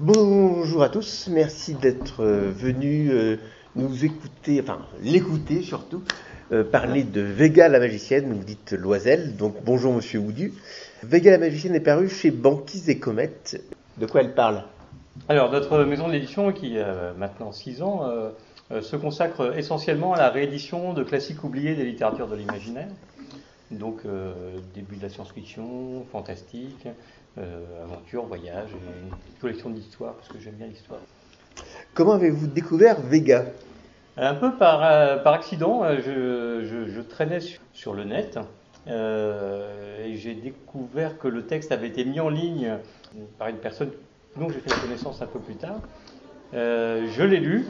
Bonjour à tous, merci d'être euh, venus euh, nous écouter, enfin l'écouter surtout, euh, parler de Vega la magicienne, vous dites Loisel, donc bonjour monsieur Oudu. Vega la magicienne est parue chez Banquise et Comète. De quoi elle parle? Alors, notre maison d'édition, qui a maintenant 6 ans, se consacre essentiellement à la réédition de classiques oubliés des littératures de l'imaginaire. Donc, début de la science-fiction, fantastique, euh, aventure, voyage, et une collection d'histoires, parce que j'aime bien l'histoire. Comment avez-vous découvert Vega? Un peu par, euh, par accident, euh, je, je- je traînais sur, sur le net euh, et j'ai découvert que le texte avait été mis en ligne par une personne dont j'ai fait la connaissance un peu plus tard. Je l'ai lu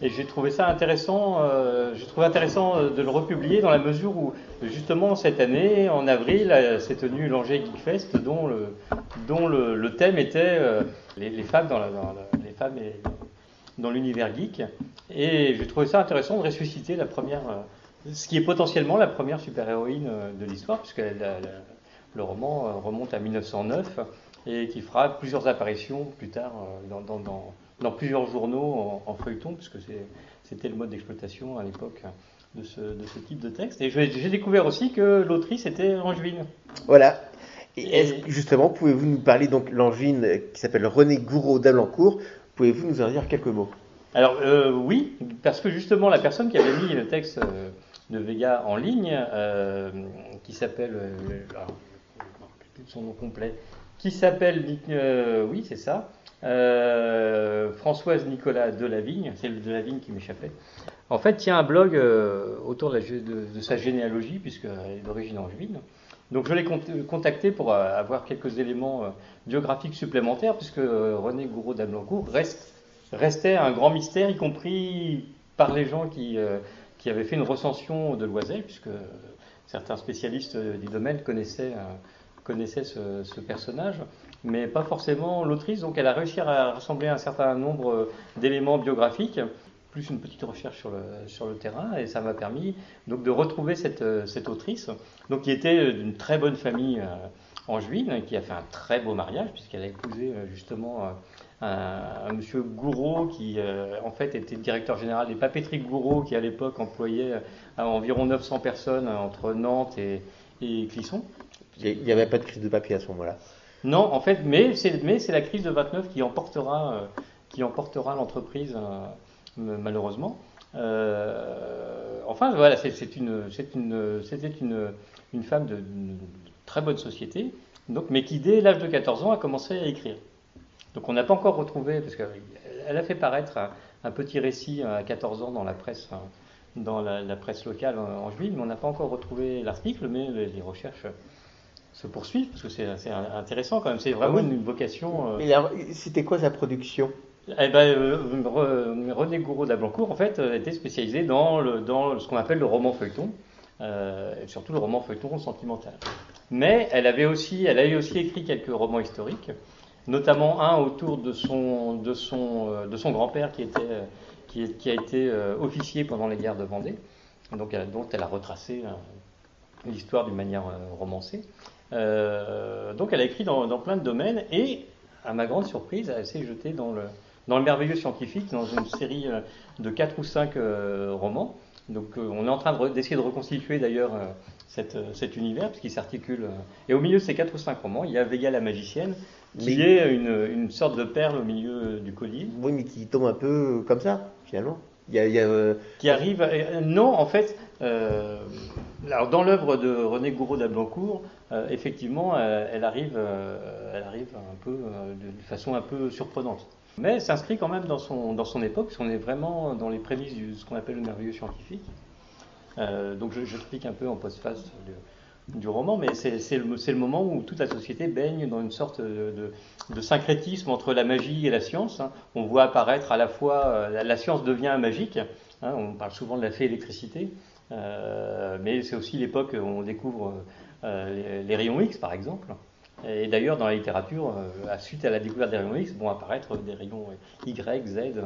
et j'ai trouvé ça intéressant. euh, intéressant euh, de le republier dans la mesure où justement cette année, en avril, euh, s'est tenu l'Angers Geek Fest, dont le, dont le, thème était euh, les, femmes dans, dans l'univers geek. Et j'ai trouvé ça intéressant de ressusciter la première, ce qui est potentiellement la première super-héroïne de l'histoire, puisque le roman remonte à 1909 et qui fera plusieurs apparitions plus tard dans- dans plusieurs journaux en, en feuilleton, puisque c'était le mode d'exploitation à l'époque de ce, de ce type de texte. Et j'ai découvert aussi que l'autrice était angevine. Voilà. Et justement, pouvez-vous nous parler donc l'angine euh, qui s'appelle René Gouraud d'Alencourt Pouvez-vous nous en dire quelques mots? Alors euh, oui, parce que justement la personne qui avait mis le texte euh, de Vega en ligne, euh, qui s'appelle, son nom complet, qui s'appelle, oui c'est ça, Françoise Nicolas Delavigne, c'est le Delavigne qui m'échappait. En fait, tient un blog euh, autour de, sa généalogie, puisqu'elle est d'origine angevine. Donc je l'ai cont- contacté pour euh, avoir quelques éléments euh, biographiques supplémentaires, puisque René Gouraud d'Ablancourt restait un grand mystère, y compris par les gens qui, avaient fait une recension de Loisel, puisque certains spécialistes du domaine connaissaient, ce personnage, mais pas forcément l'autrice. Donc elle a réussi à rassembler un certain nombre euh, d'éléments biographiques, plus une petite recherche sur le, terrain, et ça m'a permis donc de retrouver cette, euh, cette autrice, donc qui était d'une très bonne famille euh, angevine, qui a fait un très beau mariage, puisqu'elle a épousé euh, justement euh, un, monsieur Gouraud qui euh, en fait était directeur général des papeteries Gouraud qui à l'époque employait euh, environ 900 personnes entre Nantes et, et Clisson. Il n'y avait pas de crise de papier à ce moment-là. Non, en fait, mais c'est la crise de 29 qui emportera euh, qui emportera l'entreprise euh, malheureusement. Euh, enfin voilà, c'était une femme de, très bonne société, donc mais qui dès l'âge de 14 ans a commencé à écrire. Donc on n'a pas encore retrouvé, parce qu'elle a fait paraître un, petit récit à 14 ans dans la presse, hein, locale en juillet, mais on n'a pas encore retrouvé l'article, mais les recherches se poursuivent, parce que c'est intéressant quand même, c'est vraiment Ah oui. une vocation. euh, c'était quoi sa production? Eh ben, euh, Re- René Gouraud d'Ablancourt, en fait, euh, était spécialisé dans, le, dans ce qu'on appelle le roman feuilleton, euh, et surtout le roman feuilleton sentimental. Mais elle avait aussi, elle a aussi écrit quelques romans historiques, notamment un autour de son, de son, de son grand-père qui, était, qui, a été officier pendant les guerres de Vendée, donc, elle- dont elle a retracé l'histoire d'une manière romancée. Euh, donc elle a écrit dans, dans plein de domaines et, à ma grande surprise, elle s'est jetée dans le, dans le merveilleux scientifique, dans une série euh, de 4 ou 5 romans. Donc euh, on est en train d'essayer de reconstituer d'ailleurs euh, euh, cet univers, puisqu'il s'articule. euh, et au milieu de ces 4 ou 5 romans, il y a Vega la magicienne, qui Mais- est une, une sorte de perle au milieu euh, du collier. Oui, mais qui tombe un peu comme ça, finalement. Il y a, il y a, euh, qui arrive. euh, non, en fait, euh, alors dans l'œuvre de René Gouraud d'Ablancourt, euh, effectivement, euh, elle arrive, euh, elle arrive un peu euh, de, façon un peu surprenante. Mais elle s'inscrit quand même dans son, dans son époque, parce qu'on est vraiment dans les prémices de ce qu'on appelle le merveilleux scientifique. Donc je, j'explique un peu en postface du, roman, mais c'est, le, moment où toute la société baigne dans une sorte de, syncrétisme entre la magie et la science. hein. On voit apparaître à la fois, la, science devient magique, hein, on parle souvent de la fée électricité, mais c'est aussi l'époque où on découvre euh, les, rayons X par exemple. Et d'ailleurs, dans la littérature, euh, suite à la découverte des rayons X, vont apparaître des rayons Y, Z, euh,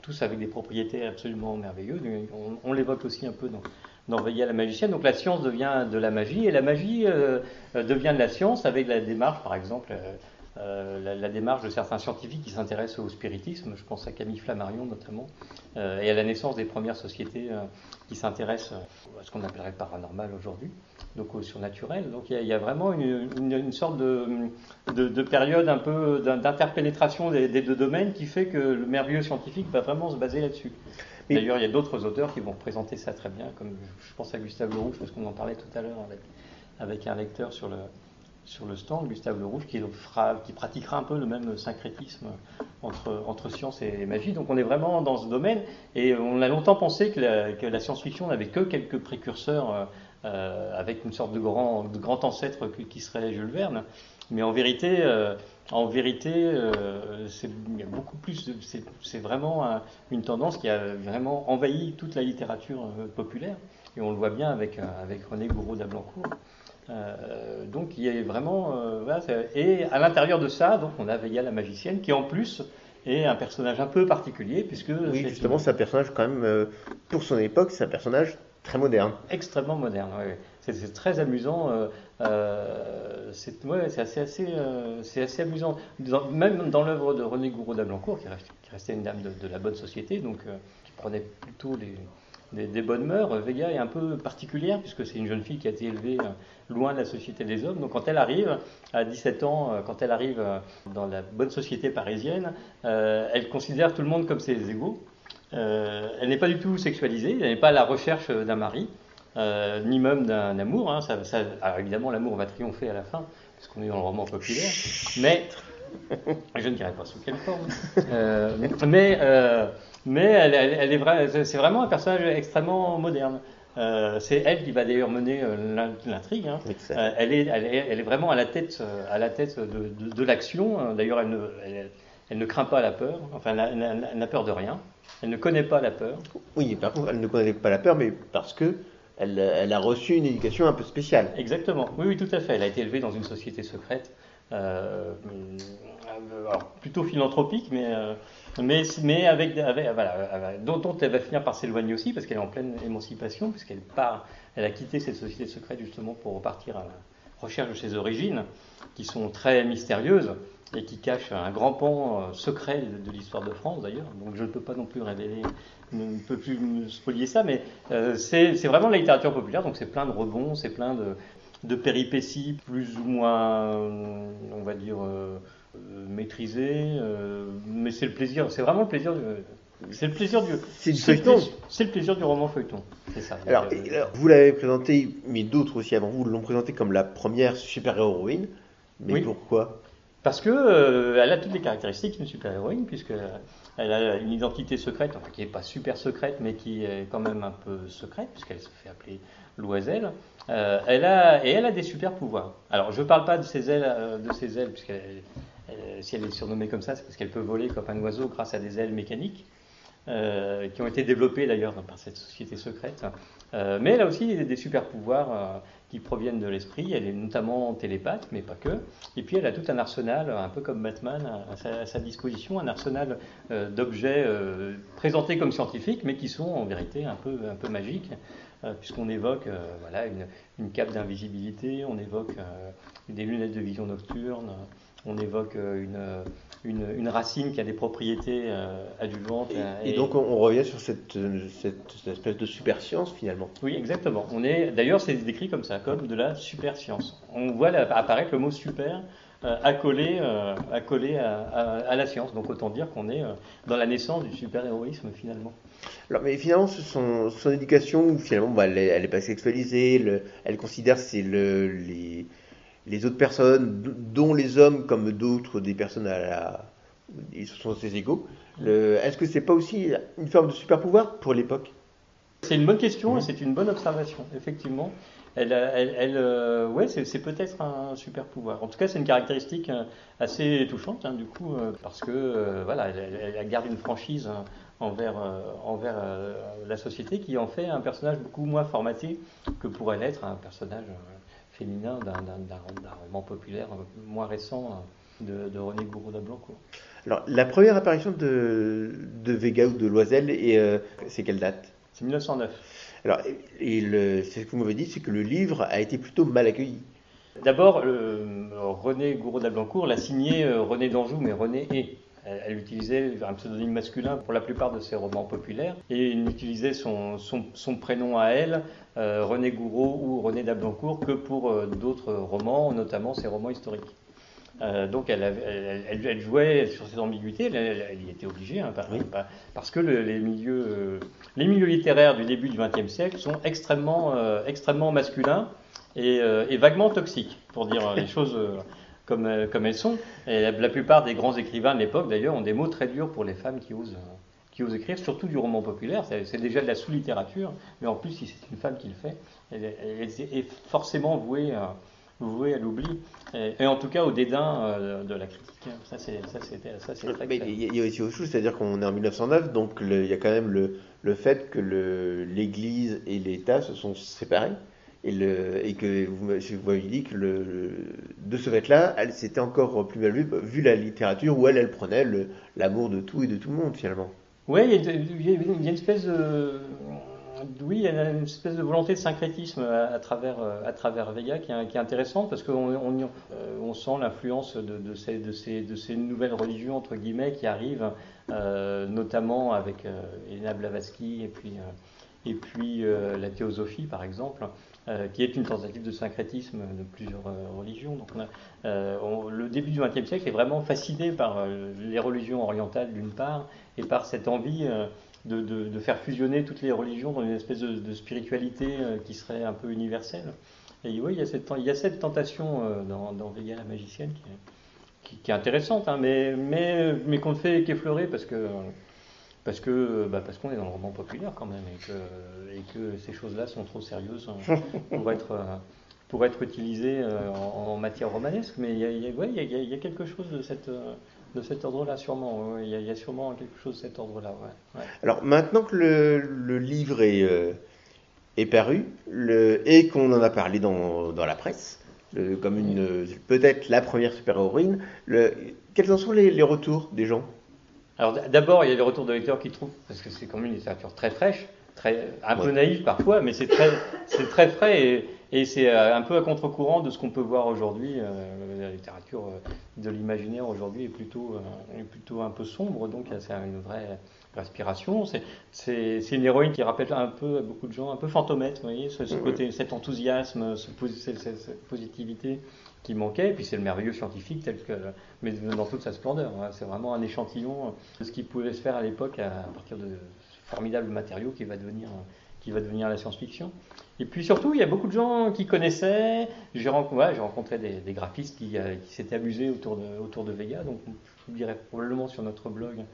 tous avec des propriétés absolument merveilleuses. On, on l'évoque aussi un peu dans, dans à la magicienne. Donc la science devient de la magie, et la magie euh, euh, devient de la science avec la démarche, par exemple, euh, la, la, démarche de certains scientifiques qui s'intéressent au spiritisme. Je pense à Camille Flammarion notamment, et à la naissance des premières sociétés qui s'intéressent à ce qu'on appellerait paranormal aujourd'hui donc au surnaturel. Donc il y, a, vraiment une, sorte de, de, période un peu d'interpénétration des, deux domaines qui fait que le merveilleux scientifique va vraiment se baser là-dessus. D'ailleurs, il y a d'autres auteurs qui vont présenter ça très bien, comme je pense à Gustave Le Rouge, parce qu'on en parlait tout à l'heure avec, avec un lecteur sur le, sur le stand, Gustave Le qui, pratiquera un peu le même syncrétisme entre, science et magie. Donc on est vraiment dans ce domaine, et on a longtemps pensé que la, science-fiction n'avait que quelques précurseurs euh, euh, avec une sorte de grand, ancêtre qui serait Jules Verne. Mais en vérité, euh, en vérité, c'est beaucoup plus. C'est vraiment une tendance qui a vraiment envahi toute la littérature populaire, et on le voit bien avec avec René Gouraud d'Ablancourt. Donc il y a vraiment et à l'intérieur de ça, donc on a Vega la magicienne qui en plus est un personnage un peu particulier puisque oui justement c'est un personnage quand même pour son époque c'est un personnage Très moderne. Extrêmement moderne, oui. C'est très amusant. Euh, euh, c'est assez, assez, euh, assez amusant. même dans l'œuvre de René Gouraud d'Ablancourt, qui, restait une dame de, la bonne société, donc qui prenait plutôt des, bonnes mœurs, Vega est un peu particulière, puisque c'est une jeune fille qui a été élevée loin de la société des hommes. Donc quand elle arrive, à 17 ans, quand elle arrive dans la bonne société parisienne, elle considère tout le monde comme ses égaux. Euh, elle n'est pas du tout sexualisée, elle n'est pas à la recherche d'un mari, euh, ni même d'un amour. Hein. Alors évidemment, l'amour va triompher à la fin, puisqu'on est dans le roman populaire, mais je ne dirais pas sous quelle forme. Euh, mais mais elle, elle, est vrai, c'est vraiment un personnage extrêmement moderne. c'est elle qui va d'ailleurs mener l'intrigue. Hein. elle, est, elle, est, elle, est, vraiment à la tête, à la tête de, de, l'action. D'ailleurs, elle ne, elle, ne craint pas la peur. Enfin, elle n'a peur de rien. Elle ne connaît pas la peur. Oui, par contre, elle ne connaît pas la peur, mais parce que elle, a reçu une éducation un peu spéciale. Exactement. Oui, oui, tout à fait. Elle a été élevée dans une société secrète, euh, plutôt philanthropique, mais, euh, mais, mais avec, voilà, dont, elle va finir par s'éloigner aussi, parce qu'elle est en pleine émancipation, puisqu'elle part, elle a quitté cette société secrète justement pour repartir à la recherche de ses origines, qui sont très mystérieuses et qui cache un grand pan euh, secret de, l'histoire de France d'ailleurs. Donc je ne peux pas non plus révéler, ne peux plus me spolier ça, mais euh, c'est vraiment la littérature populaire, donc c'est plein de rebonds, c'est plein de, de, péripéties plus ou moins, euh, on va dire, maîtrisées, mais c'est le plaisir, c'est vraiment le plaisir. c'est le plaisir du. C'est feuilleton. C'est le plaisir du roman feuilleton. C'est ça. Alors, vous l'avez présenté, mais d'autres aussi avant vous l'ont présenté comme la première super-héroïne. Mais pourquoi? Parce que euh, elle a toutes les caractéristiques d'une super-héroïne, puisqu'elle a une identité secrète, enfin qui n'est pas super secrète, mais qui est quand même un peu secrète, puisqu'elle se fait appeler Loiselle. Euh, elle a, et elle a des super-pouvoirs. Alors, je ne parle pas de ses ailes, euh, de ses ailes puisque si elle est surnommée comme ça, c'est parce qu'elle peut voler comme un oiseau grâce à des ailes mécaniques. qui ont été développées d'ailleurs par cette société secrète. mais elle a aussi des, super pouvoirs qui proviennent de l'esprit. Elle est notamment télépathe, mais pas que. Et puis elle a tout un arsenal, un peu comme Batman, à sa, disposition, un arsenal euh, d'objets euh, présentés comme scientifiques, mais qui sont en vérité un peu, magiques, euh, puisqu'on évoque voilà, une, une cape d'invisibilité, on évoque des lunettes de vision nocturne, on évoque une une, racine qui a des propriétés euh, adjuvantes. Et, et, donc on, revient sur cette, cette, espèce de super science finalement. Oui, exactement. On est, d'ailleurs, c'est décrit comme ça, comme de la super science. On voit apparaître le mot super euh, accolé, euh, accolé à, la science. Donc autant dire qu'on est dans la naissance du super-héroïsme finalement. Alors, mais finalement, son, son éducation, finalement, bah, elle, n'est pas sexualisée, elle considère c'est le, les les autres personnes, dont les hommes comme d'autres, des personnes à la, ils sont ses égaux. Est-ce que c'est pas aussi une forme de super pouvoir pour l'époque? C'est une bonne question et c'est une bonne observation, effectivement. Elle, elle, euh, ouais, c'est peut-être un super pouvoir. En tout cas, c'est une caractéristique euh, assez touchante, hein, du coup, euh, parce que voilà, elle, garde une franchise envers, envers la société qui en fait un personnage beaucoup moins formaté que pourrait l'être un personnage féminin d'un roman populaire moins récent de, de René Gouraud d'Ablancourt. Alors, la première apparition de, de Vega ou de Loisel, c'est quelle date? C'est 1909. Alors, c'est ce que vous m'avez dit, c'est que le livre a été plutôt mal accueilli. D'abord, René Gouraud d'Alblancourt l'a signé René d'Anjou, mais René est. Elle, utilisait un pseudonyme masculin pour la plupart de ses romans populaires et il n'utilisait son, son, prénom à elle, René Gouraud ou René d'Ablancourt, que pour d'autres romans, notamment ses romans historiques. Euh, donc elle, elle, jouait sur cette ambiguïté, elle, y était obligée, hein, parce que les, milieux, euh, les milieux littéraires du début du XXe siècle sont extrêmement, euh, extrêmement masculins et, vaguement toxiques, pour dire les choses comme, comme elles sont. Et la, plupart des grands écrivains de l'époque, d'ailleurs, ont des mots très durs pour les femmes qui osent, qui osent écrire, surtout du roman populaire. C'est déjà de la sous-littérature, mais en plus, si c'est une femme qui le fait, elle, est forcément vouée à voué à l'oubli, et, en tout cas au dédain euh, de la critique. Ça, c'est il y a aussi autre chose, c'est-à-dire qu'on est en 1909, donc il y a quand même le, le fait que l'Église et l'État se sont séparés. Et, le, et que vous, vous m'avez dit que le, de ce fait-là, c'était encore plus mal vu, vu la littérature où elle, elle prenait l'amour de tout et de tout le monde finalement. Oui, il, il, y a une espèce de, oui, il y a une espèce de volonté de syncrétisme à, travers, euh, à travers Vega qui est, intéressante parce qu'on on, euh, sent l'influence de, ces, de, ces, de, ces, nouvelles religions entre guillemets qui arrivent, euh, notamment avec Elena Blavatsky et puis, et puis la théosophie par exemple. qui est une tentative de syncrétisme de plusieurs religions. Donc, le début du XXe siècle est vraiment fasciné par les religions orientales d'une part et par cette envie de, faire fusionner toutes les religions dans une espèce de, spiritualité euh, qui serait un peu universelle. Et oui, il y a cette, il y a cette tentation euh, dans, dans Vega la magicienne qui est, qui, est intéressante, hein, mais, mais, mais qu'on ne fait qu'effleurer parce que parce que bah parce qu'on est dans le roman populaire quand même et que, et que ces choses-là sont trop sérieuses hein, pour être pour être utilisées euh, en, matière romanesque. Mais il y a, il y a quelque chose de cette de cet ordre-là, sûrement. Il y, a sûrement quelque chose de cet ordre-là. Ouais. Alors maintenant que le, livre est, euh, est paru le, et qu'on en a parlé dans, dans la presse, comme une peut-être la première super-héroïne, quels en sont les, retours des gens? Alors d'abord, il y a les retours de lecteurs qui trouvent, parce que c'est comme une littérature très fraîche, très, un peu naïve parfois, mais c'est très, très frais et, et c'est euh, un peu à contre-courant de ce qu'on peut voir aujourd'hui. Euh, la littérature euh, de l'imaginaire aujourd'hui est plutôt, est plutôt un peu sombre, donc c'est une vraie respiration. C'est une héroïne qui rappelle un peu à beaucoup de gens, un peu fantomètre, vous voyez, ce, côté, cet enthousiasme, ce, cette, positivité qui manquait. Et puis c'est le merveilleux scientifique tel que, mais dans toute sa splendeur. Hein. C'est vraiment un échantillon de ce qui pouvait se faire à l'époque à partir de formidables matériaux qui va devenir qui va devenir la science-fiction. Et puis surtout, il y a beaucoup de gens qui connaissaient. J'ai rencontré, des, graphistes euh, qui, s'étaient amusés autour de, Vega. Donc, je vous dirais probablement sur notre blog,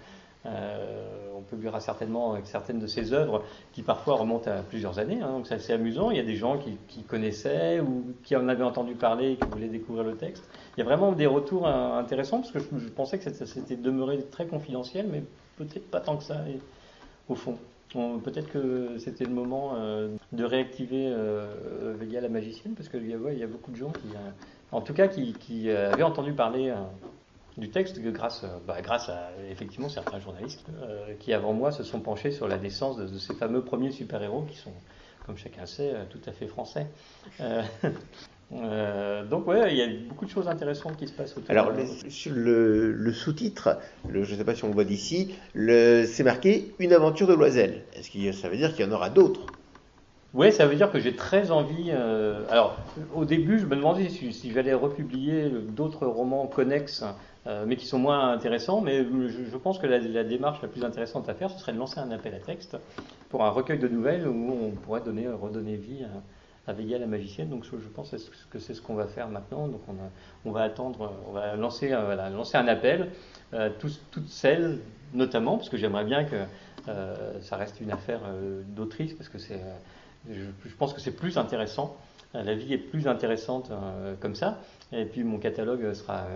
euh, on publiera certainement certaines de ses œuvres qui parfois remontent à plusieurs années. Hein. donc, c'est assez amusant. Il y a des gens qui, connaissaient ou qui en avaient entendu parler et qui voulaient découvrir le texte. Il y a vraiment des retours euh, intéressants parce que je, pensais que ça s'était demeuré très confidentiel, mais peut-être pas tant que ça, au fond. Peut-être que c'était le moment euh, de réactiver euh, la magicienne, parce qu'il y, a beaucoup de gens qui, euh, en tout cas, qui, avaient entendu parler du texte grâce, bah, grâce à effectivement certains journalistes qui, avant moi, se sont penchés sur la naissance de, de ces fameux premiers super-héros qui sont, comme chacun sait, tout à fait français. Euh, donc ouais, il y a beaucoup de choses intéressantes qui se passent autour. Alors sur le, sous-titre, je ne sais pas si on le voit d'ici, c'est marqué une aventure de Loisel. Est-ce que ça veut dire qu'il y en aura d'autres? Oui, ça veut dire que j'ai très envie. Euh, alors au début, je me demandais si, j'allais republier d'autres romans connexes. Euh, mais qui sont moins intéressants, mais je, pense que la, la, démarche la plus intéressante à faire, ce serait de lancer un appel à texte pour un recueil de nouvelles où on pourrait donner, redonner vie à, avec la magicienne. Donc je pense que c'est ce qu'on va faire maintenant. Donc on, va attendre, on va lancer, euh, lancer un appel, euh, toutes celles notamment, parce que j'aimerais bien que euh, ça reste une affaire d'autrice, parce que c'est, je, pense que c'est plus intéressant. La vie est plus intéressante comme ça. Et puis mon catalogue sera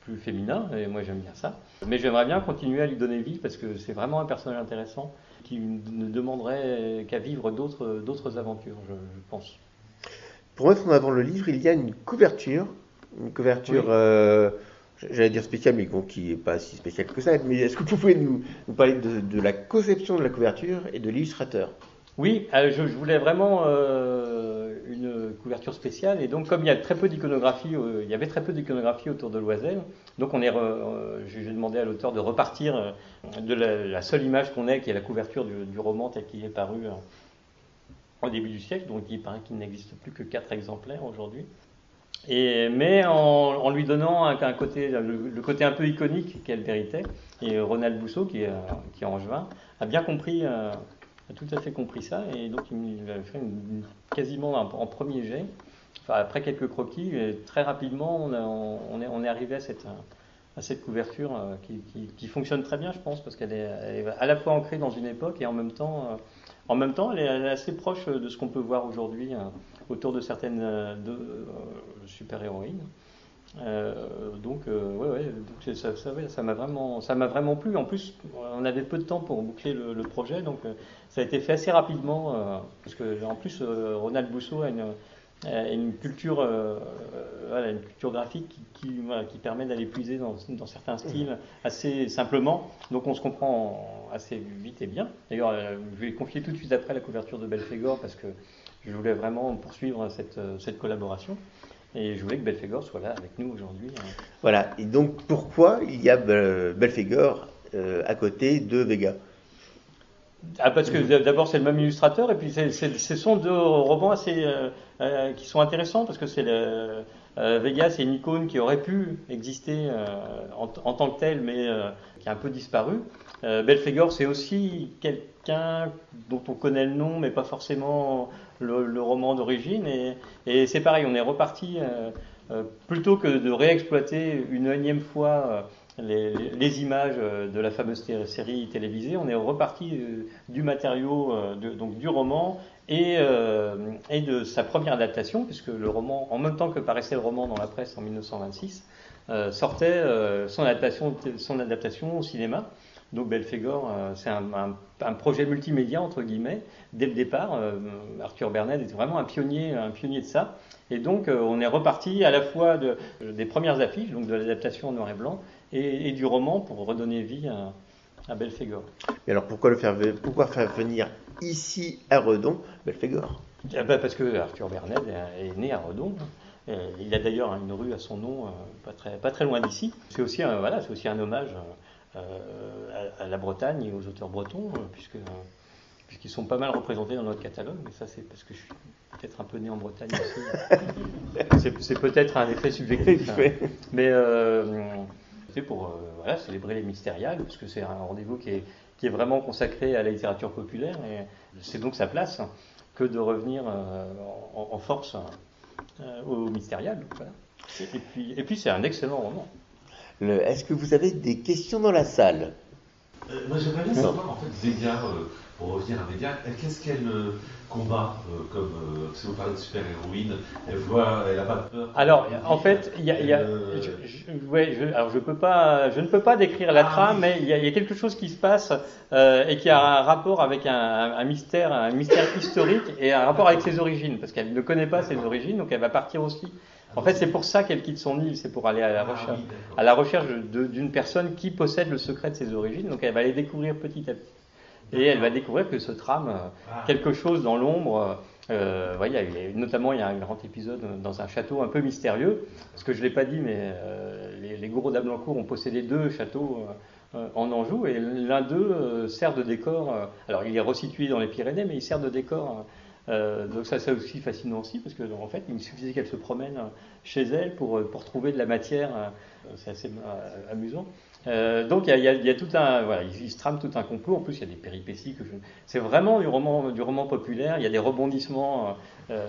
plus féminin, et moi j'aime bien ça. Mais j'aimerais bien continuer à lui donner vie, parce que c'est vraiment un personnage intéressant qui ne demanderait qu'à vivre d'autres aventures, je pense. Pour mettre en avant le livre, il y a une couverture, une couverture, euh, j'allais dire spéciale, mais qui n'est pas si spéciale que ça. Mais est-ce que vous pouvez nous, parler de, la conception de la couverture et de l'illustrateur? Oui, euh, je, voulais vraiment euh, une couverture spéciale. Et donc, comme il y a très peu d'iconographie, il y avait très peu d'iconographie autour de Loisel, donc on est, j'ai demandé à l'auteur de repartir de la, seule image qu'on ait, qui est la couverture du, roman tel qu'il est paru au début du siècle. Donc, il paraît qu'il n'existe plus que quatre exemplaires aujourd'hui. Mais en, lui donnant un, côté, le, côté un peu iconique qu'elle méritait. Et Ronald Bousseau, qui est, qui est angevin, a bien compris, a tout à fait compris ça. Et donc il a fait quasiment en, premier jet. Après quelques croquis, très rapidement, on, est, arrivé à cette, couverture euh, qui, fonctionne très bien, je pense, parce qu'elle est, est, à la fois ancrée dans une époque et en même temps, euh, en même temps elle, est, assez proche de ce qu'on peut voir aujourd'hui hein, autour de certaines euh, de, super-héroïnes. donc, ouais, ouais, ça, m'a vraiment, vraiment plu. En plus, on avait peu de temps pour boucler le, projet, donc ça a été fait assez rapidement. parce que, en plus, Ronald Bousseau a une, euh, une culture, euh, voilà, une culture graphique qui, qui, permet d'aller puiser dans, certains styles assez simplement. Donc on se comprend assez vite et bien. D'ailleurs, euh, je vais confier tout de suite après la couverture de Belphégor parce que je voulais vraiment poursuivre cette, cette collaboration. Et je voulais que Belphégor soit là avec nous aujourd'hui. Hein. Voilà. Et donc pourquoi il y a Belphégor à côté de Vega? Ah, parce que d'abord c'est le même illustrateur et puis ce sont deux romans assez euh, euh, qui sont intéressants parce que c'est euh, Vega c'est une icône qui aurait pu exister en, tant que telle mais qui a un peu disparu. Belphégor c'est aussi quelqu'un dont on connaît le nom mais pas forcément le, roman d'origine et, et c'est pareil on est reparti plutôt que de réexploiter une énième fois les, images euh, de la fameuse série télévisée. On est reparti euh, du matériau, euh, donc du roman et, de sa première adaptation, puisque le roman, en même temps que paraissait le roman dans la presse en 1926, sortait son, adaptation, son adaptation au cinéma. Donc Belphégor, c'est un, projet multimédia entre guillemets. Dès le départ, Arthur Bernet était vraiment un pionnier, un pionnier de ça. Et donc on est reparti à la fois de, des premières affiches, donc de l'adaptation en noir et blanc, et, du roman pour redonner vie à, à Belphégor. Mais alors pourquoi, le faire, pourquoi faire venir ici à Redon Belphégor? Eh ben, Parce que Arthur Bernet est né à Redon. Il a d'ailleurs une rue à son nom, euh, pas très, pas très loin d'ici. C'est aussi, un, voilà, aussi un hommage euh, à, la Bretagne et aux auteurs bretons, euh, puisque puisqu'ils sont pas mal représentés dans notre catalogue, mais ça c'est parce que je suis peut-être un peu né en Bretagne aussi. c'est peut-être un effet subjectif. Hein. Mais pour euh, célébrer les mystériales, parce que c'est un rendez-vous qui est, qui est vraiment consacré à la littérature populaire, et c'est donc sa place que de revenir euh, en, force euh, au mystérial. Et puis, et puis c'est un excellent roman. Est-ce que vous avez des questions dans la salle? Moi j'aimerais bien savoir, en fait, Vega, pour revenir à Vega, qu'est-ce qu'elle combat, euh, comme euh, si vous parlez de super-héroïne, elle voit, elle n'a pas peur. Alors, en fait, il y a, y a je, je, ouais, je, alors je peux pas, je ne peux pas décrire la ah, trame, mais il y, y, a quelque chose qui se passe euh, et qui a un rapport avec un, un, mystère, un mystère historique et un rapport avec ses origines, parce qu'elle ne connaît pas ses origines, donc elle va partir aussi. En fait, c'est pour ça qu'elle quitte son île, c'est pour aller à la ah recherche, à la recherche d'une personne qui possède le secret de ses origines. Donc, elle va les découvrir petit à petit. Et elle va découvrir que se trame euh, ah. quelque chose dans l'ombre. Euh, notamment, il y a un grand épisode dans un château un peu mystérieux. Parce que je ne l'ai pas dit, mais euh, les, les gourous d'Ablancourt ont possédé deux châteaux en Anjou. Et l'un d'eux sert de décor. alors, il est resitué dans les Pyrénées, mais il sert de décor. Donc ça c'est aussi fascinant aussi parce que en fait il suffisait qu'elle se promène chez elle pour, pour trouver de la matière, c'est assez amusant. Euh, donc il y, a, tout un, voilà, il, se trame tout un complot. En plus, il y a des péripéties que je... c'est vraiment du roman, du roman populaire. Il y a des rebondissements. Euh,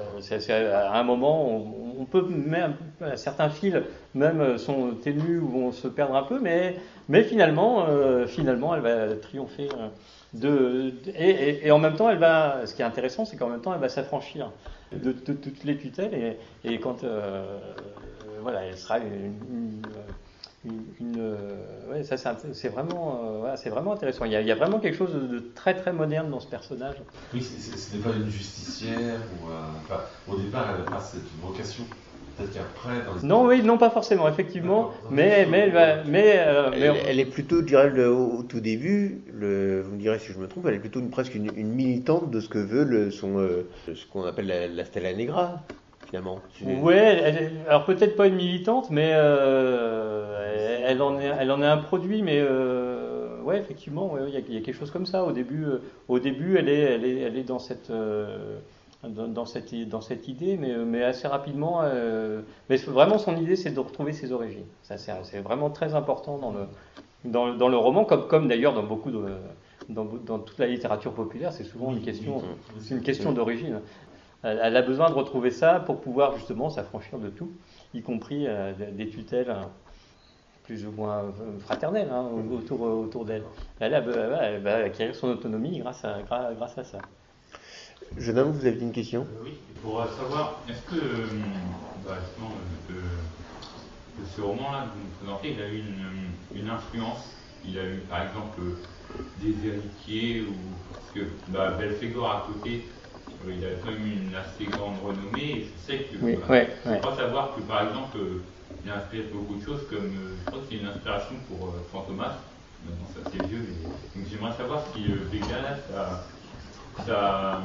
à un moment, on, on, peut même certains fils même sont ténus ou vont se perdre un peu, mais mais finalement, euh, finalement, elle va triompher. Euh, et, en même temps, elle va. Ce qui est intéressant, c'est qu'en même temps, elle va s'affranchir de, toutes les tutelles et, quand euh, voilà, elle sera une, une euh, ça c'est vraiment, euh, vraiment intéressant. Il y, a, vraiment quelque chose de, très très moderne dans ce personnage. Oui, ce n'est pas une justicière ou au départ elle n'a pas cette vocation. Non, oui, non, pas forcément, effectivement. Mais, mais, mais, mais, euh, elle, elle, est plutôt, je dirais, le, au, tout début, le, vous me direz si je me trompe, elle est plutôt une, presque une, une militante de ce que veut le, son, ce qu'on appelle la, la Stella Negra. finalement. Ouais, alors peut-être pas une militante, mais euh, elle, en est, elle en est un produit, mais euh, ouais, effectivement, il y, a quelque chose comme ça. Au début, euh, au début, elle est, elle est, elle est dans cette dans, cette, dans cette idée, mais, mais assez rapidement. mais vraiment, son idée, c'est de retrouver ses origines. Ça, c'est vraiment très important dans le, dans, dans le roman, comme, comme d'ailleurs dans beaucoup de. Dans, dans, toute la littérature populaire, c'est souvent une question, une question d'origine. Elle, a besoin de retrouver ça pour pouvoir justement s'affranchir de tout, y compris euh, des tutelles hein, plus ou moins euh, fraternelles hein, autour, autour d'elle. Elle, elle, va acquérir son autonomie grâce à, grâce à ça. Jeune homme, vous avez une question? Euh, Oui, pour savoir, est-ce que bah, ce roman-là que vous nous présentez, il a eu une, une, influence? Il a eu par exemple des héritiers ou parce que bah, Belphégor à côté il a quand même une assez grande renommée. je sais que. Oui, bah, je crois savoir que par exemple, il a inspiré beaucoup de choses, comme euh, je crois que c'est une inspiration pour euh, Fantomas. Maintenant, c'est assez vieux, mais. Donc j'aimerais savoir si euh, Vega, bah,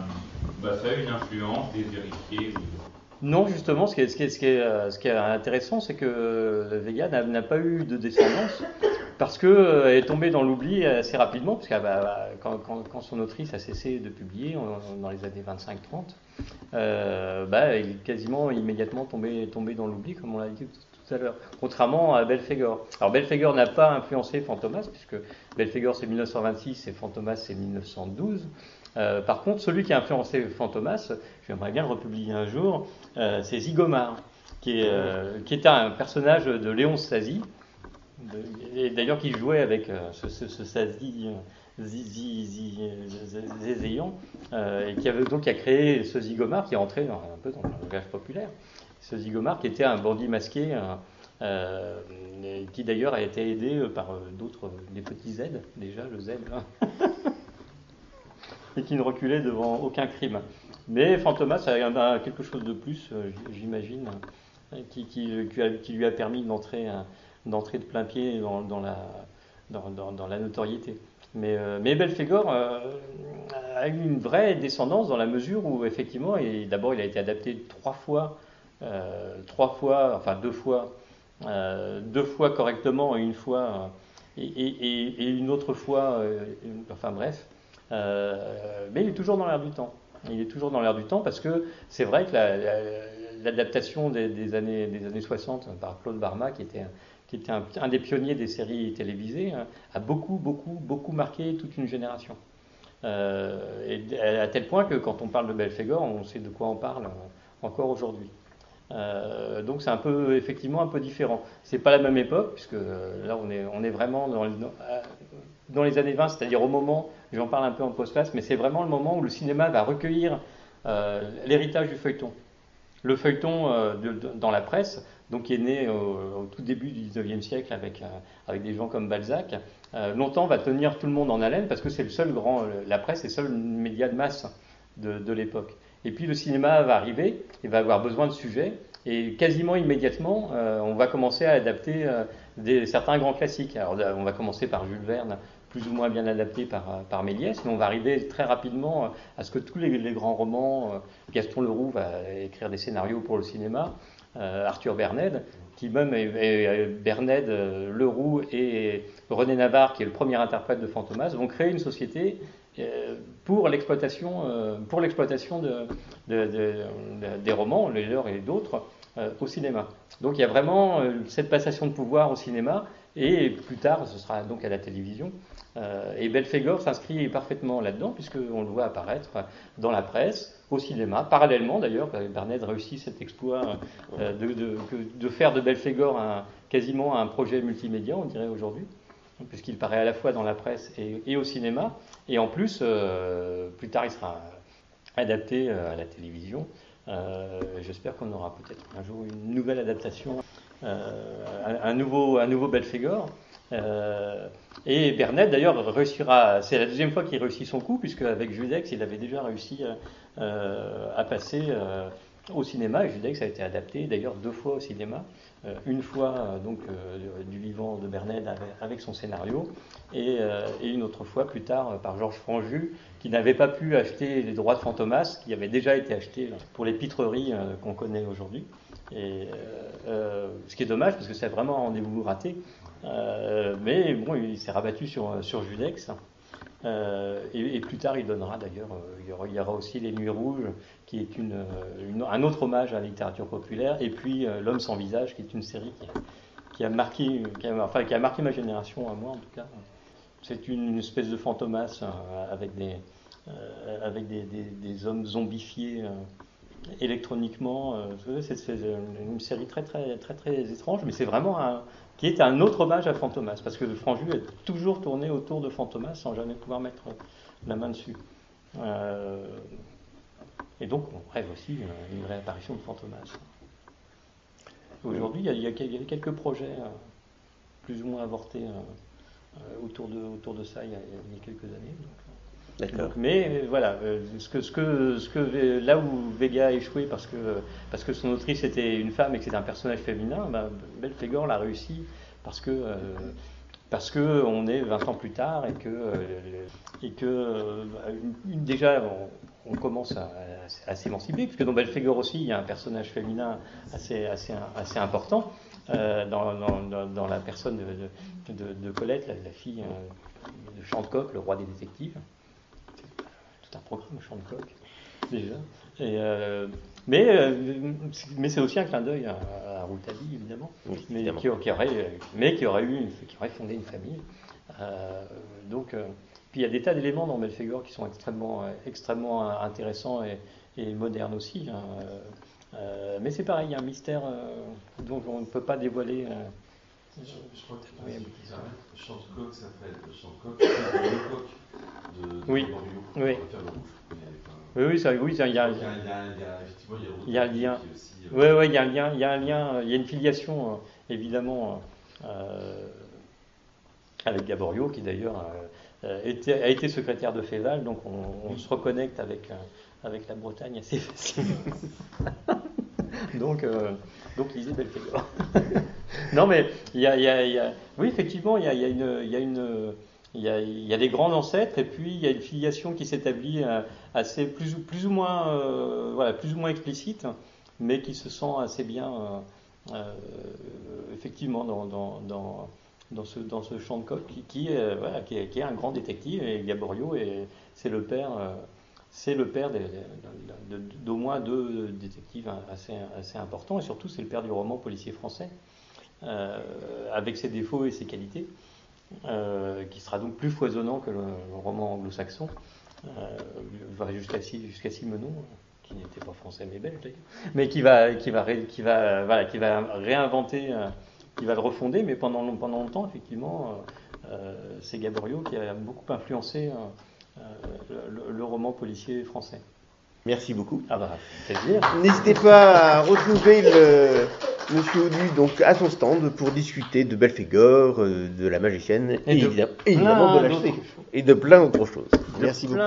ça, a une influence des héritiers. Non, justement, ce qui est, intéressant, c'est que Vega n'a pas eu de descendance parce qu'elle euh, est tombée dans l'oubli assez rapidement, parce que quand, son autrice a cessé de publier dans les années 25-30, euh, bah, il est quasiment immédiatement tombé, tombé dans l'oubli, comme on l'a dit tout à l'heure, contrairement à Belphégor. Alors Belphégor n'a pas influencé Fantomas, puisque Belphégor c'est 1926 et Fantomas c'est 1912. Euh, par contre, celui qui a influencé Fantomas, j'aimerais bien le republier un jour, c'est Zigomar, qui, était un personnage de Léon Sazi, d'ailleurs qui jouait avec euh, ce, ce, Sazi euh, et qui avait donc a créé ce Zigomar qui est entré dans, un peu dans le langage populaire. Ce Zigomar qui était un bandit masqué, euh, qui d'ailleurs a été aidé par d'autres, des petits Z, déjà le Z, hein. et qui ne reculait devant aucun crime. Mais Fantomas a, quelque chose de plus, j'imagine, qui, qui, qui, lui a permis d'entrer d'entrer de plein pied dans, la, notoriété. Mais, euh, Belphégor euh, a eu une vraie descendance dans la mesure où, effectivement, d'abord, il a été adapté trois fois, euh, trois fois, enfin deux fois, deux fois correctement et une fois, et, et, et une autre fois, enfin bref. Mais il est toujours dans l'air du temps. Il est toujours dans l'air du temps parce que c'est vrai que l'adaptation des, des, années, des années 60 par Claude Barma, qui était qui était un, des pionniers des séries télévisées, hein, a beaucoup, beaucoup, beaucoup marqué toute une génération. Euh, et à tel point que quand on parle de Belphégor, on sait de quoi on parle euh, encore aujourd'hui. Euh, donc c'est un peu, effectivement, un peu différent. C'est pas la même époque, puisque là on est, on est vraiment dans, dans les années 20, c'est-à-dire au moment, j'en parle un peu en post-classe, mais c'est vraiment le moment où le cinéma va recueillir l'héritage du feuilleton. Le feuilleton dans la presse, donc qui est né au, tout début du 19e siècle avec, euh, avec des gens comme Balzac, euh, longtemps va tenir tout le monde en haleine parce que c'est le seul grand, la presse est le seul média de masse de, l'époque. Et puis le cinéma va arriver, il va avoir besoin de sujets, et quasiment immédiatement, euh, on va commencer à adapter certains grands classiques. Alors on va commencer par Jules Verne, plus ou moins bien adapté par, par Méliès, mais on va arriver très rapidement à ce que tous les, grands romans, Gaston Leroux va écrire des scénarios pour le cinéma, euh, Arthur Berned, qui même est, Berned, euh, Leroux et René Navarre, qui est le premier interprète de Fantomas, vont créer une société euh, pour l'exploitation, pour des romans, les leurs et d'autres, au cinéma. Donc il y a vraiment cette passation de pouvoir au cinéma, et plus tard, ce sera donc à la télévision. Et Belphégor s'inscrit parfaitement là-dedans, puisqu'on le voit apparaître dans la presse, au cinéma. Parallèlement, d'ailleurs, Barnett réussit cet exploit euh, de, de, faire de Belphégor un, quasiment un projet multimédia, on dirait aujourd'hui, puisqu'il paraît à la fois dans la presse et, au cinéma. Et en plus, euh, plus tard, il sera adapté euh, à la télévision. J'espère qu'on aura peut-être un jour une nouvelle adaptation, un, nouveau, un nouveau Belphégor. Et Bernet, d'ailleurs, réussira. C'est la deuxième fois qu'il réussit son coup, puisque avec Judex, il avait déjà réussi euh, à passer, euh, au cinéma, et Judex a été adapté d'ailleurs deux fois au cinéma. Euh, une fois euh, donc euh, du vivant de Bernet avec, son scénario, et, une autre fois plus tard par Georges Franju, qui n'avait pas pu acheter les droits de Fantomas, qui avaient déjà été achetés pour les pitreries qu'on connaît aujourd'hui. Et ce qui est dommage parce que c'est vraiment un rendez-vous raté. Mais bon, il s'est rabattu sur, sur Judex. Euh, et, plus tard, il donnera d'ailleurs, euh, il, y aura aussi Les Nuits Rouges, qui est une, un autre hommage à la littérature populaire, et puis euh, L'Homme sans visage, qui est une série qui, a marqué, enfin, qui a marqué ma génération, à moi en tout cas. C'est une, espèce de fantomas avec des, avec des, hommes zombifiés électroniquement. c'est une série très très très très étrange, mais c'est vraiment un, qui est un autre hommage à Fantomas, parce que Franju est toujours tourné autour de Fantomas sans jamais pouvoir mettre la main dessus. Euh, et donc on rêve aussi une réapparition de Fantomas. Aujourd'hui, il, y, a quelques projets euh, plus ou moins avortés euh, autour de ça il y a, quelques années. Mais voilà, ce que, ce que, là où Vega a échoué parce que, parce que son autrice était une femme et que c'était un personnage féminin, bah, Belphégor l'a réussi parce que, euh, parce que on est 20 ans plus tard et que, euh, et que euh, déjà on, commence à, s'émanciper, puisque dans Belphégor aussi il y a un personnage féminin assez, assez, assez important. dans, dans, la personne de, de, Colette, la, fille de Chantecoq, le roi des détectives. Tout un programme, Chantecoq, déjà. Et, mais, euh, mais c'est aussi un clin d'œil à, à Rouletabille, évidemment, mais, Qui, aurait, mais qui aurait, eu, qui aurait fondé une famille. Euh, donc, euh, puis il y a des tas d'éléments dans Belphégor qui sont extrêmement, extrêmement intéressants et, et modernes aussi. Hein. mais c'est pareil, il y a un mystère dont on ne peut pas dévoiler. Je, je, crois que oui. Chantecoq s'appelle Chantecoq, c'est l'époque de, de oui. oui. Oui, oui, ça, oui, ça, il y a, il y a, il y a un lien. Oui, oui, il y a un lien, il y a un lien, il y a une filiation euh, évidemment euh, avec Gaborio, qui d'ailleurs euh, a été secrétaire de Féval, donc on, se reconnecte avec avec la Bretagne assez facilement. donc, donc lisez Belphégor. non, mais il y a, oui, effectivement, il y a, y a une, il y a des grands ancêtres et puis il y a une filiation qui s'établit euh, assez plus, plus ou moins euh, voilà plus ou moins explicite, mais qui se sent assez bien euh, effectivement dans, dans, dans, ce, dans ce champ de coq qui, qui, voilà, qui, est, un grand détective et Gaborio et c'est le père c'est le père d'au moins deux détectives assez, assez importants et surtout c'est le père du roman policier français avec ses défauts et ses qualités. Euh, qui sera donc plus foisonnant que le, roman anglo-saxon, euh, jusqu'à jusqu'à Simenon, qui n'était pas français mais belge mais qui va, qui va, qui va, voilà, qui va réinventer, euh, qui va le refonder, mais pendant, pendant longtemps, effectivement, euh, c'est Gaborio qui a beaucoup influencé le, le, roman policier français. Merci beaucoup. Ah bah, plaisir. N'hésitez pas à retrouver le, Monsieur Audu donc à son stand pour discuter de Belphégor, euh, de la magicienne et, évidemment, de la et de plein d'autres choses. Merci beaucoup.